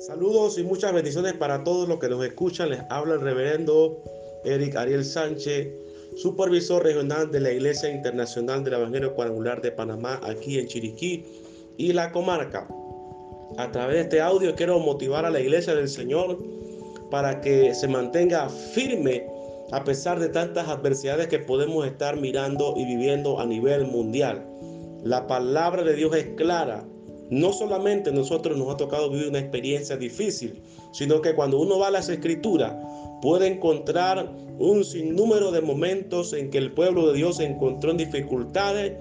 Saludos y muchas bendiciones para todos los que nos escuchan. Les habla el reverendo Eric Ariel Sánchez, supervisor regional de la Iglesia Internacional del Evangelio Cuadrangular de Panamá, aquí en Chiriquí y la comarca. A través de este audio quiero motivar a la Iglesia del Señor para que se mantenga firme a pesar de tantas adversidades que podemos estar mirando y viviendo a nivel mundial. La palabra de Dios es clara no solamente nosotros nos ha tocado vivir una experiencia difícil, sino que cuando uno va a las escrituras puede encontrar un sinnúmero de momentos en que el pueblo de Dios se encontró en dificultades.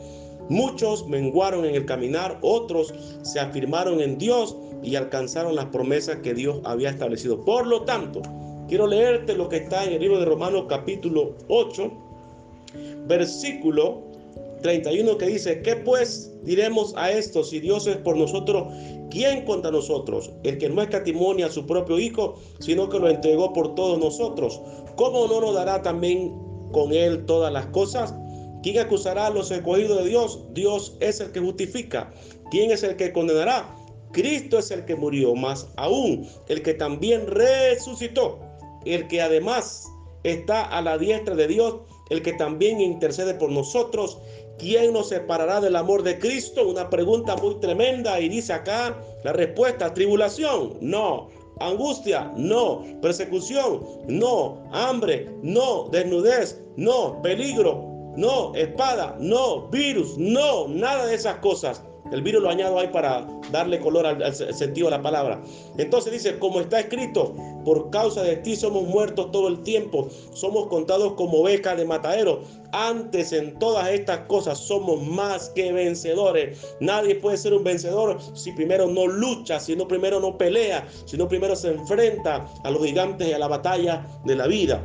Muchos menguaron en el caminar, otros se afirmaron en Dios y alcanzaron las promesas que Dios había establecido. Por lo tanto, quiero leerte lo que está en el libro de Romanos capítulo 8, versículo 31 que dice, ¿qué pues diremos a esto? Si Dios es por nosotros, ¿quién contra nosotros? El que no escatimonia a su propio Hijo, sino que lo entregó por todos nosotros. ¿Cómo no nos dará también con él todas las cosas? ¿Quién acusará a los escogidos de Dios? Dios es el que justifica. ¿Quién es el que condenará? Cristo es el que murió, más aún el que también resucitó, el que además está a la diestra de Dios, el que también intercede por nosotros, ¿Quién nos separará del amor de Cristo? Una pregunta muy tremenda y dice acá la respuesta, tribulación, no. Angustia, no. Persecución, no. Hambre, no. Desnudez, no. Peligro, no. Espada, no. Virus, no. Nada de esas cosas. El virus lo añado ahí para darle color al, sentido de la palabra. Entonces dice, como está escrito, por causa de ti somos muertos todo el tiempo, somos contados como ovejas de matadero. Antes en todas estas cosas somos más que vencedores. Nadie puede ser un vencedor si primero no lucha, si no primero no pelea, si no primero se enfrenta a los gigantes y a la batalla de la vida.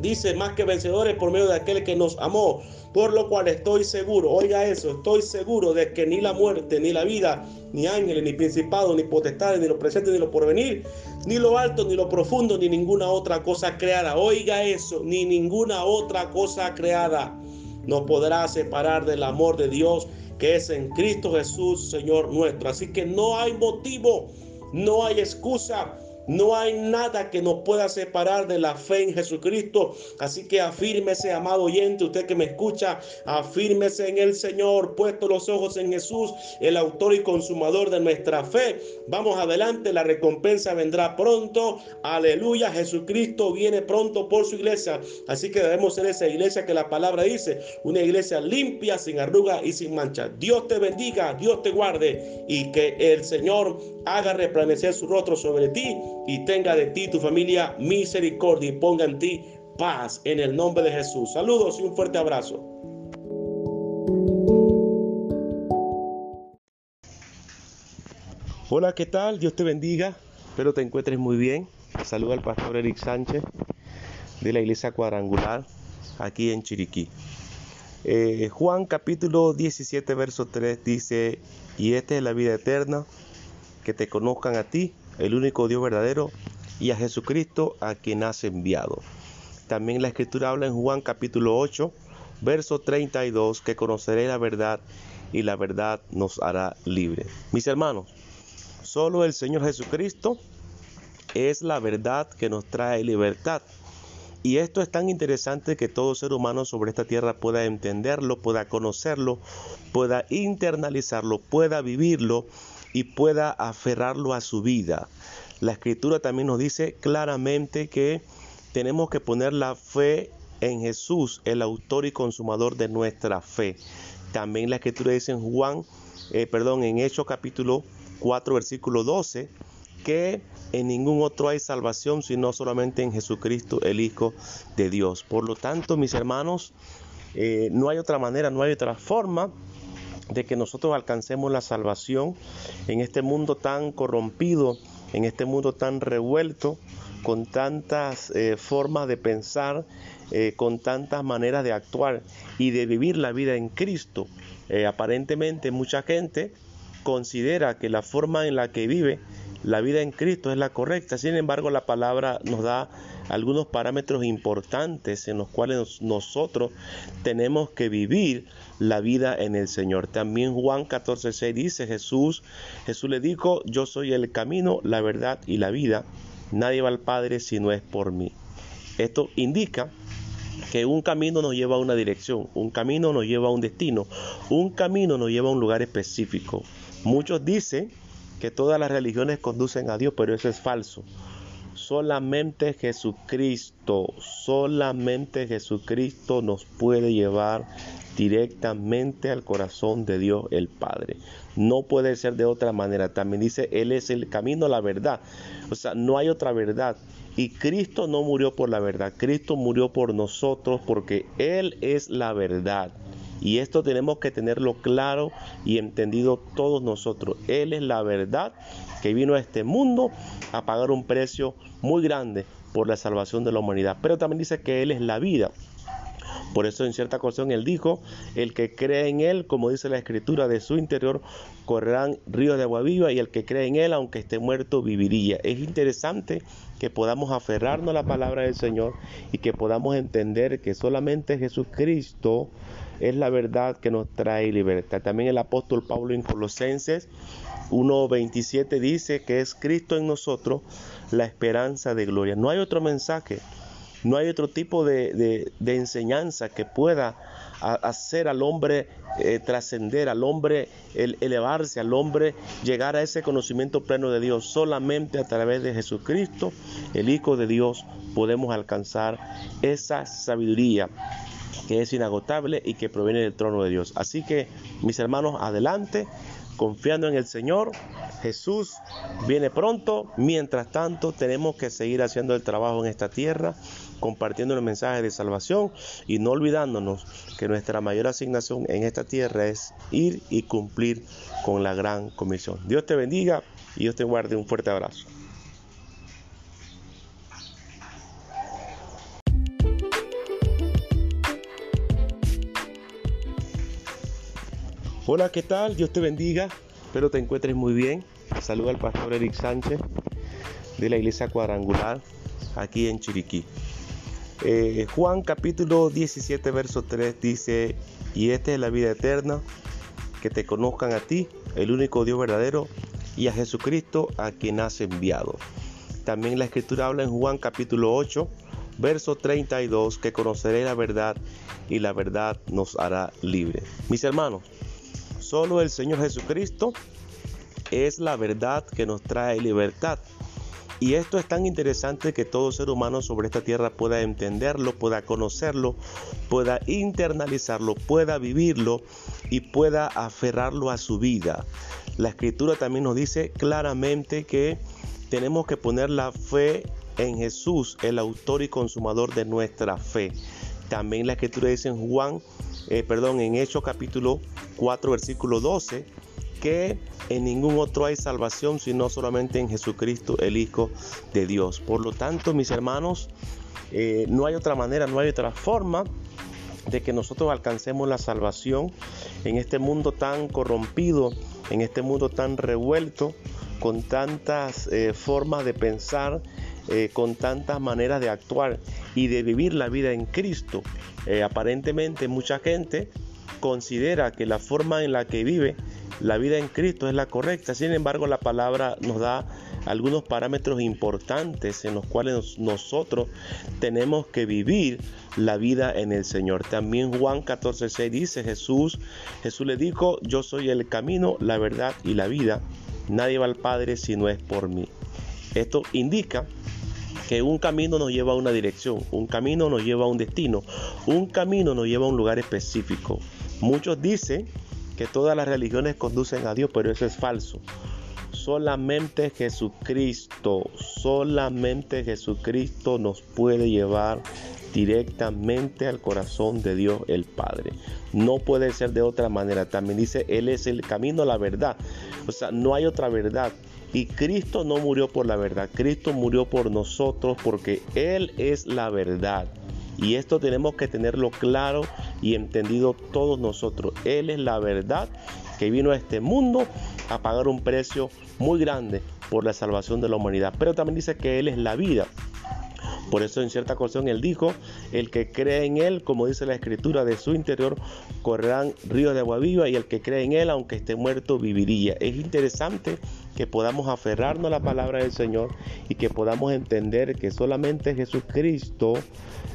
Dice más que vencedores por medio de aquel que nos amó. Por lo cual estoy seguro, oiga eso, estoy seguro de que ni la muerte, ni la vida, ni ángeles, ni principados, ni potestades, ni lo presente, ni lo porvenir, ni lo alto, ni lo profundo, ni ninguna otra cosa creada. Oiga eso, ni ninguna otra cosa creada nos podrá separar del amor de Dios que es en Cristo Jesús, Señor nuestro. Así que no hay motivo, no hay excusa no hay nada que nos pueda separar de la fe en Jesucristo. Así que afírmese, amado oyente, usted que me escucha, afírmese en el Señor, puesto los ojos en Jesús, el autor y consumador de nuestra fe. Vamos adelante, la recompensa vendrá pronto. Aleluya, Jesucristo viene pronto por su iglesia. Así que debemos ser esa iglesia que la palabra dice, una iglesia limpia, sin arruga y sin mancha. Dios te bendiga, Dios te guarde y que el Señor haga resplandecer su rostro sobre ti y tenga de ti tu familia misericordia y ponga en ti paz en el nombre de Jesús. Saludos y un fuerte abrazo. Hola, ¿qué tal? Dios te bendiga. Espero te encuentres muy bien. Saluda al pastor Eric Sánchez de la iglesia cuadrangular aquí en Chiriquí. Eh, Juan capítulo 17, verso 3 dice, y esta es la vida eterna, que te conozcan a ti, el único Dios verdadero, y a Jesucristo a quien has enviado. También la escritura habla en Juan capítulo 8, verso 32, que conoceré la verdad y la verdad nos hará libre. Mis hermanos, solo el Señor Jesucristo es la verdad que nos trae libertad. Y esto es tan interesante que todo ser humano sobre esta tierra pueda entenderlo, pueda conocerlo, pueda internalizarlo, pueda vivirlo y pueda aferrarlo a su vida. La escritura también nos dice claramente que tenemos que poner la fe en Jesús, el autor y consumador de nuestra fe. También la escritura dice en Juan, eh, perdón, en Hechos capítulo 4, versículo 12, que en ningún otro hay salvación sino solamente en Jesucristo, el Hijo de Dios. Por lo tanto, mis hermanos, eh, no hay otra manera, no hay otra forma de que nosotros alcancemos la salvación en este mundo tan corrompido, en este mundo tan revuelto, con tantas eh, formas de pensar, eh, con tantas maneras de actuar y de vivir la vida en Cristo. Eh, aparentemente mucha gente considera que la forma en la que vive la vida en Cristo es la correcta. Sin embargo, la palabra nos da algunos parámetros importantes en los cuales nosotros tenemos que vivir la vida en el Señor. También Juan 14:6 dice, Jesús, Jesús le dijo, yo soy el camino, la verdad y la vida. Nadie va al Padre si no es por mí. Esto indica que un camino nos lleva a una dirección, un camino nos lleva a un destino, un camino nos lleva a un lugar específico. Muchos dicen que todas las religiones conducen a Dios, pero eso es falso. Solamente Jesucristo, solamente Jesucristo nos puede llevar directamente al corazón de Dios el Padre. No puede ser de otra manera. También dice, Él es el camino, la verdad. O sea, no hay otra verdad. Y Cristo no murió por la verdad. Cristo murió por nosotros porque Él es la verdad. Y esto tenemos que tenerlo claro y entendido todos nosotros. Él es la verdad que vino a este mundo a pagar un precio muy grande por la salvación de la humanidad. Pero también dice que Él es la vida. Por eso en cierta ocasión Él dijo, el que cree en Él, como dice la escritura, de su interior correrán ríos de agua viva y el que cree en Él, aunque esté muerto, viviría. Es interesante que podamos aferrarnos a la palabra del Señor y que podamos entender que solamente Jesucristo es la verdad que nos trae libertad. También el apóstol Pablo en Colosenses 1.27 dice que es Cristo en nosotros la esperanza de gloria. No hay otro mensaje, no hay otro tipo de, enseñanza que pueda hacer al hombre eh, trascender, al hombre elevarse, al hombre llegar a ese conocimiento pleno de Dios. Solamente a través de Jesucristo, el Hijo de Dios, podemos alcanzar esa sabiduría que es inagotable y que proviene del trono de Dios. Así que, mis hermanos, adelante, confiando en el Señor. Jesús viene pronto. Mientras tanto, tenemos que seguir haciendo el trabajo en esta tierra, compartiendo el mensaje de salvación y no olvidándonos que nuestra mayor asignación en esta tierra es ir y cumplir con la gran comisión. Dios te bendiga y Dios te guarde. Un fuerte abrazo. Hola, ¿qué tal? Dios te bendiga. Espero te encuentres muy bien. Saluda al pastor Eric Sánchez de la iglesia cuadrangular aquí en Chiriquí. Eh, Juan capítulo 17, verso 3 dice, y esta es la vida eterna, que te conozcan a ti, el único Dios verdadero, y a Jesucristo a quien has enviado. También la escritura habla en Juan capítulo 8, verso 32, que conoceré la verdad y la verdad nos hará libre. Mis hermanos, Solo el Señor Jesucristo es la verdad que nos trae libertad. Y esto es tan interesante que todo ser humano sobre esta tierra pueda entenderlo, pueda conocerlo, pueda internalizarlo, pueda vivirlo y pueda aferrarlo a su vida. La escritura también nos dice claramente que tenemos que poner la fe en Jesús, el autor y consumador de nuestra fe. También la escritura dice en Juan, eh, perdón, en Hechos capítulo 4, versículo 12, que en ningún otro hay salvación sino solamente en Jesucristo, el Hijo de Dios. Por lo tanto, mis hermanos, eh, no hay otra manera, no hay otra forma de que nosotros alcancemos la salvación en este mundo tan corrompido, en este mundo tan revuelto, con tantas eh, formas de pensar, con tantas maneras de actuar y de vivir la vida en Cristo. aparentemente mucha gente considera que la forma en la que vive la vida en Cristo es la correcta. Sin embargo, la palabra nos da algunos parámetros importantes en los cuales nosotros tenemos que vivir la vida en el Señor. También Juan 14:6 dice, Jesús, Jesús le dijo, yo soy el camino, la verdad y la vida. Nadie va al Padre si no es por mí. Esto indica que un camino nos lleva a una dirección, un camino nos lleva a un destino, un camino nos lleva a un lugar específico. Muchos dicen que todas las religiones conducen a Dios, pero eso es falso. Solamente Jesucristo, solamente Jesucristo nos puede llevar directamente al corazón de Dios el Padre. No puede ser de otra manera. También dice, Él es el camino, la verdad. O sea, no hay otra verdad. Y Cristo no murió por la verdad. Cristo murió por nosotros porque Él es la verdad. Y esto tenemos que tenerlo claro y entendido todos nosotros. Él es la verdad que vino a este mundo a pagar un precio muy grande por la salvación de la humanidad. Pero también dice que Él es la vida. Por eso en cierta ocasión él dijo, el que cree en él, como dice la escritura, de su interior correrán ríos de agua viva y el que cree en él, aunque esté muerto, viviría. Es interesante que podamos aferrarnos a la palabra del Señor y que podamos entender que solamente Jesucristo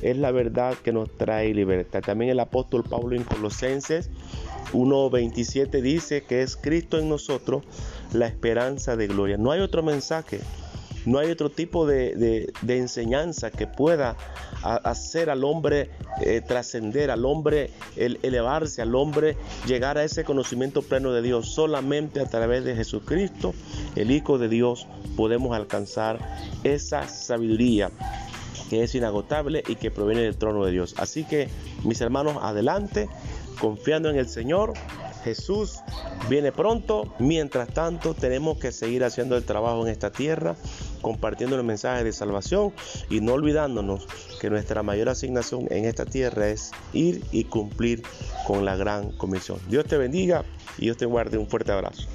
es la verdad que nos trae libertad. También el apóstol Pablo en Colosenses 1.27 dice que es Cristo en nosotros la esperanza de gloria. No hay otro mensaje no hay otro tipo de, enseñanza que pueda hacer al hombre eh, trascender, al hombre elevarse, al hombre llegar a ese conocimiento pleno de Dios. Solamente a través de Jesucristo, el Hijo de Dios, podemos alcanzar esa sabiduría que es inagotable y que proviene del trono de Dios. Así que, mis hermanos, adelante, confiando en el Señor, Jesús viene pronto. Mientras tanto, tenemos que seguir haciendo el trabajo en esta tierra, compartiendo el mensaje de salvación y no olvidándonos que nuestra mayor asignación en esta tierra es ir y cumplir con la gran comisión. Dios te bendiga y Dios te guarde. Un fuerte abrazo.